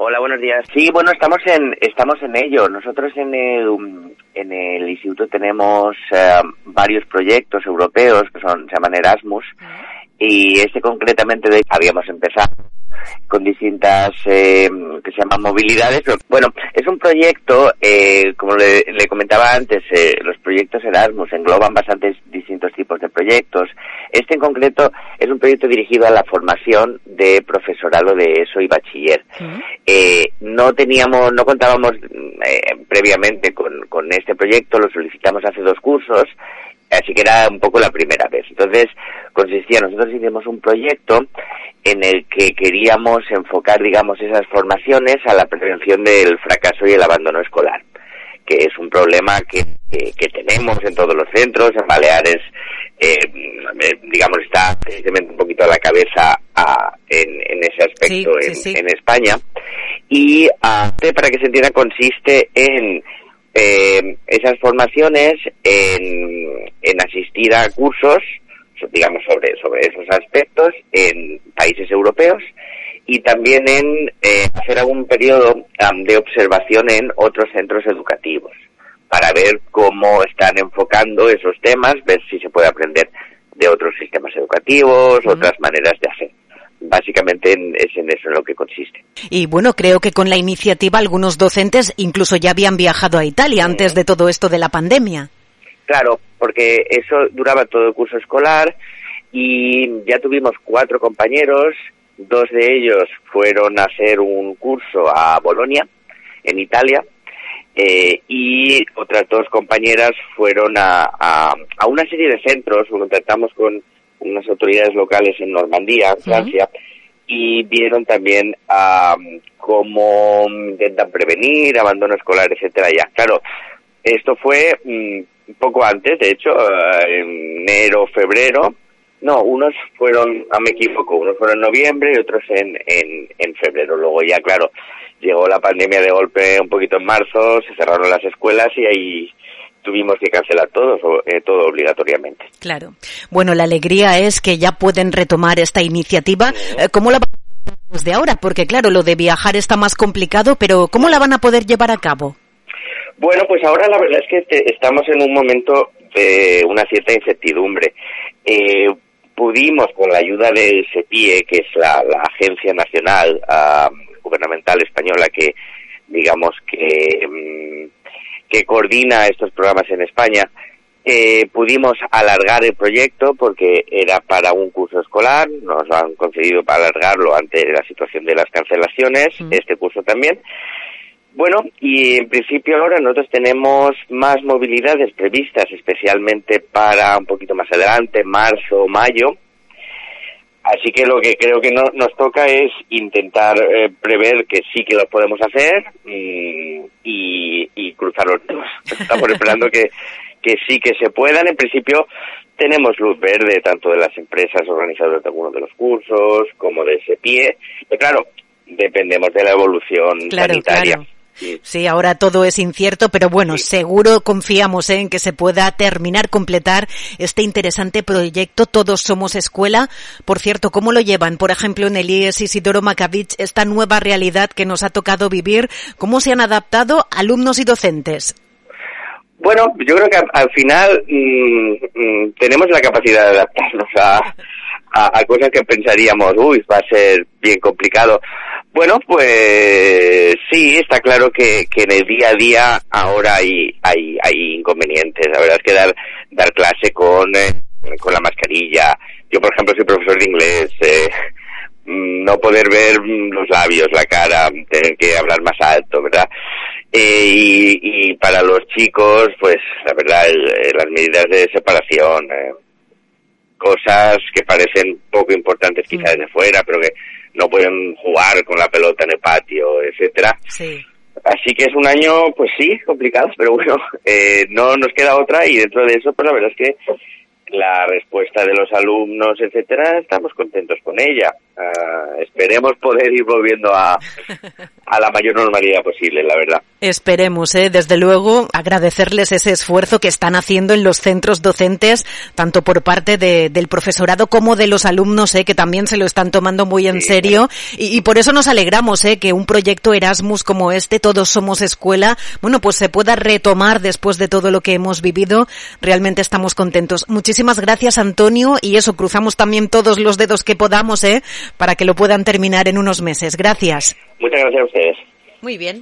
Hola, buenos días. Sí, bueno, estamos en estamos en ello. Nosotros en el, en el instituto tenemos eh, varios proyectos europeos que son se llaman Erasmus y este concretamente de, habíamos empezado con distintas eh, que se llaman movilidades. Bueno, es un proyecto, eh, como le, comentaba antes, eh, los proyectos Erasmus engloban bastantes distintos tipos de proyectos. Este en concreto es un proyecto dirigido a la formación de profesorado de ESO y bachiller. no teníamos, no contábamos previamente con, con este proyecto, lo solicitamos hace dos cursos Así que era un poco la primera vez. Entonces, consistía, nosotros hicimos un proyecto en el que queríamos enfocar, digamos, esas formaciones a la prevención del fracaso y el abandono escolar, que es un problema que, que, tenemos en todos los centros, en Baleares, eh, digamos, está precisamente un poquito a la cabeza en, en, ese aspecto en, en, España. Y para que se entienda, consiste en eh, esas formaciones en, en asistir a cursos, digamos, sobre, sobre esos aspectos en países europeos y también en eh, hacer algún periodo de observación en otros centros educativos ver cómo están enfocando esos temas, ver si se puede aprender de otros sistemas educativos, otras maneras de hacer. Básicamente es en eso en lo que consiste. Y bueno, creo que con la iniciativa algunos docentes incluso ya habían viajado a Italia antes de todo esto de la pandemia. Claro, porque eso duraba todo el curso escolar y ya tuvimos cuatro compañeros, dos de ellos fueron a hacer un curso a Bolonia, en Italia, eh, y otras dos compañeras fueron a, a, a una serie de centros, contactamos con unas autoridades locales en Normandía, Francia, y vieron también cómo intentan prevenir abandono escolar, etcétera. Ya, claro, esto fue un mm, poco antes, de hecho, en enero, febrero. No, unos fueron, no me equivoco, unos fueron en noviembre y otros en, en, en febrero. Luego ya, claro, llegó la pandemia de golpe un poquito en marzo, se cerraron las escuelas y ahí tuvimos que cancelar todo, eh, todo obligatoriamente. Claro. Bueno, la alegría es que ya pueden retomar esta iniciativa. Eh, ¿Cómo la van a desde ahora? Porque claro, lo de viajar está más complicado, pero ¿cómo la van a poder llevar a cabo? Bueno, pues ahora la verdad es que estamos en un momento de una cierta incertidumbre. Eh, pudimos, con la ayuda de SEPIE, que es la, agencia nacional ah, gubernamental española que, digamos, que mm, que coordina estos programas en España, eh, pudimos alargar el proyecto porque era para un curso escolar, nos han concedido para alargarlo ante la situación de las cancelaciones, este curso también. Bueno, y en principio ahora nosotros tenemos más movilidades previstas, especialmente para un poquito más adelante, marzo o mayo, Así que lo que creo que no, nos toca es intentar eh, prever que sí que lo podemos hacer y, y, cruzar los dedos. Estamos esperando que, que sí que se puedan. En principio tenemos luz verde tanto de las empresas organizadoras de algunos de los cursos como de ese pie. Pero claro, dependemos de la evolución sanitaria. Sí, ahora todo es incierto, pero bueno, seguro confiamos en que se pueda terminar, completar este interesante proyecto Todos Somos Escuela. Por cierto, ¿cómo lo llevan, por ejemplo, en el IES Isidoro Macavich, esta nueva realidad que nos ha tocado vivir? ¿Cómo se han adaptado alumnos y docentes? Bueno, yo creo que al final mm, mm, tenemos la capacidad de adaptarnos a, a, cosas que pensaríamos, uy, va a ser bien complicado. Bueno, pues sí, está claro que, en el día a día ahora hay, hay, hay inconvenientes. La verdad es que dar, dar clase con, eh, con la mascarilla. Yo, por ejemplo, soy profesor de inglés. Eh, mm, no poder ver los labios, la cara, tener que hablar más alto, ¿verdad? Eh, y, y para los chicos, pues la verdad, las medidas de separación, eh, cosas que parecen poco importantes quizás mm. desde fuera, pero que no pueden jugar con la pelota en el patio, etcétera. Sí. Así que es un año, pues sí, complicado, pero bueno, eh, no nos queda otra y dentro de eso, pues la verdad es que la respuesta de los alumnos, etcétera, estamos contentos con ella. Uh, esperemos poder ir volviendo a, a la mayor normalidad posible, la verdad. Esperemos, ¿eh? desde luego, agradecerles ese esfuerzo que están haciendo en los centros docentes, tanto por parte de, del profesorado como de los alumnos, ¿eh? que también se lo están tomando muy en serio. Y, y, por eso nos alegramos ¿eh? que un proyecto Erasmus como este, Todos Somos Escuela, bueno, pues se pueda retomar después de todo lo que hemos vivido. Realmente estamos contentos. Muchísimas gracias, Antonio, y eso, cruzamos también todos los dedos que podamos, ¿eh? para que lo puedan terminar en unos meses. Gracias. Muchas gracias a ustedes. Muy bien.